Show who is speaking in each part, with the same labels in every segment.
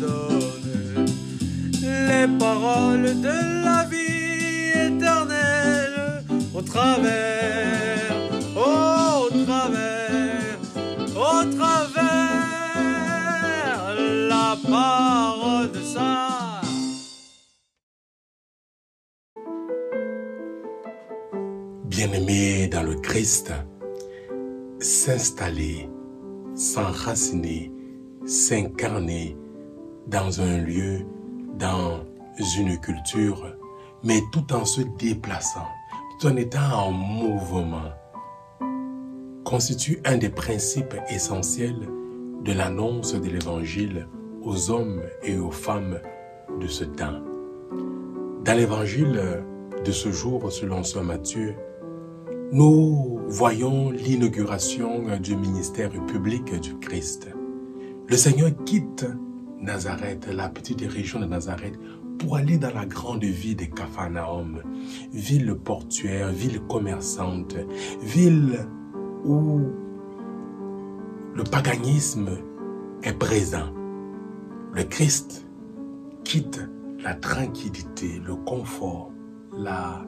Speaker 1: donne les paroles de la vie éternelle au travers, au travers, au travers la parole de ça.
Speaker 2: Bien-aimé dans le Christ, s'installer, s'enraciner, s'incarner dans un lieu, dans une culture, mais tout en se déplaçant, tout en étant en mouvement, constitue un des principes essentiels de l'annonce de l'Évangile aux hommes et aux femmes de ce temps. Dans l'Évangile de ce jour, selon Saint Matthieu, nous voyons l'inauguration du ministère public du Christ. Le Seigneur quitte Nazareth, la petite région de Nazareth, pour aller dans la grande ville de Capharnaüm, ville portuaire, ville commerçante, ville où le paganisme est présent. Le Christ quitte la tranquillité, le confort, la,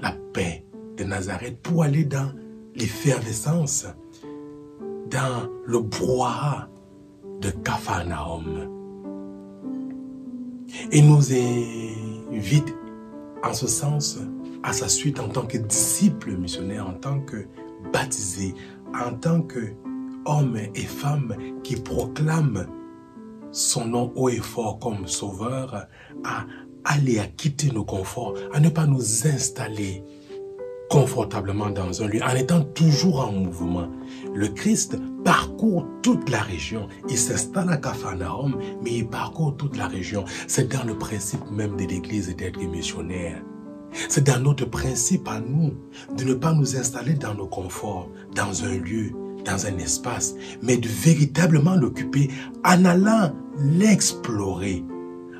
Speaker 2: la paix de Nazareth pour aller dans l'effervescence, dans le brouhaha de Capharnaüm. Et nous invite en ce sens à sa suite en tant que disciple missionnaire, en tant que baptisé, en tant que hommes et femmes qui proclament son nom haut et fort comme sauveur, à aller à quitter nos conforts, à ne pas nous installer confortablement dans un lieu, en étant toujours en mouvement. Le Christ parcourt toute la région. Il s'installe à Capharnaüm, mais il parcourt toute la région. C'est dans le principe même de l'Église d'être missionnaire. C'est dans notre principe à nous de ne pas nous installer dans nos conforts, dans un lieu, dans un espace, mais de véritablement l'occuper en allant l'explorer,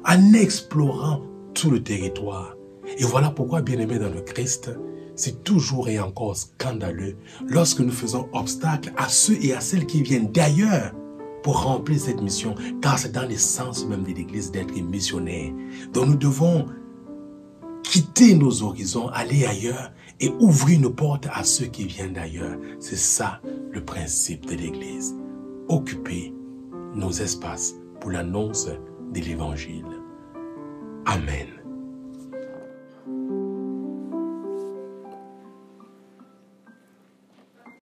Speaker 2: en explorant tout le territoire. Et voilà pourquoi, bien aimé dans le Christ, c'est toujours et encore scandaleux lorsque nous faisons obstacle à ceux et à celles qui viennent d'ailleurs pour remplir cette mission, car c'est dans l'essence même de l'Église d'être missionnaire. Donc nous devons quitter nos horizons, aller ailleurs et ouvrir une porte à ceux qui viennent d'ailleurs. C'est ça le principe de l'Église. Occuper nos espaces pour l'annonce de l'Évangile. Amen.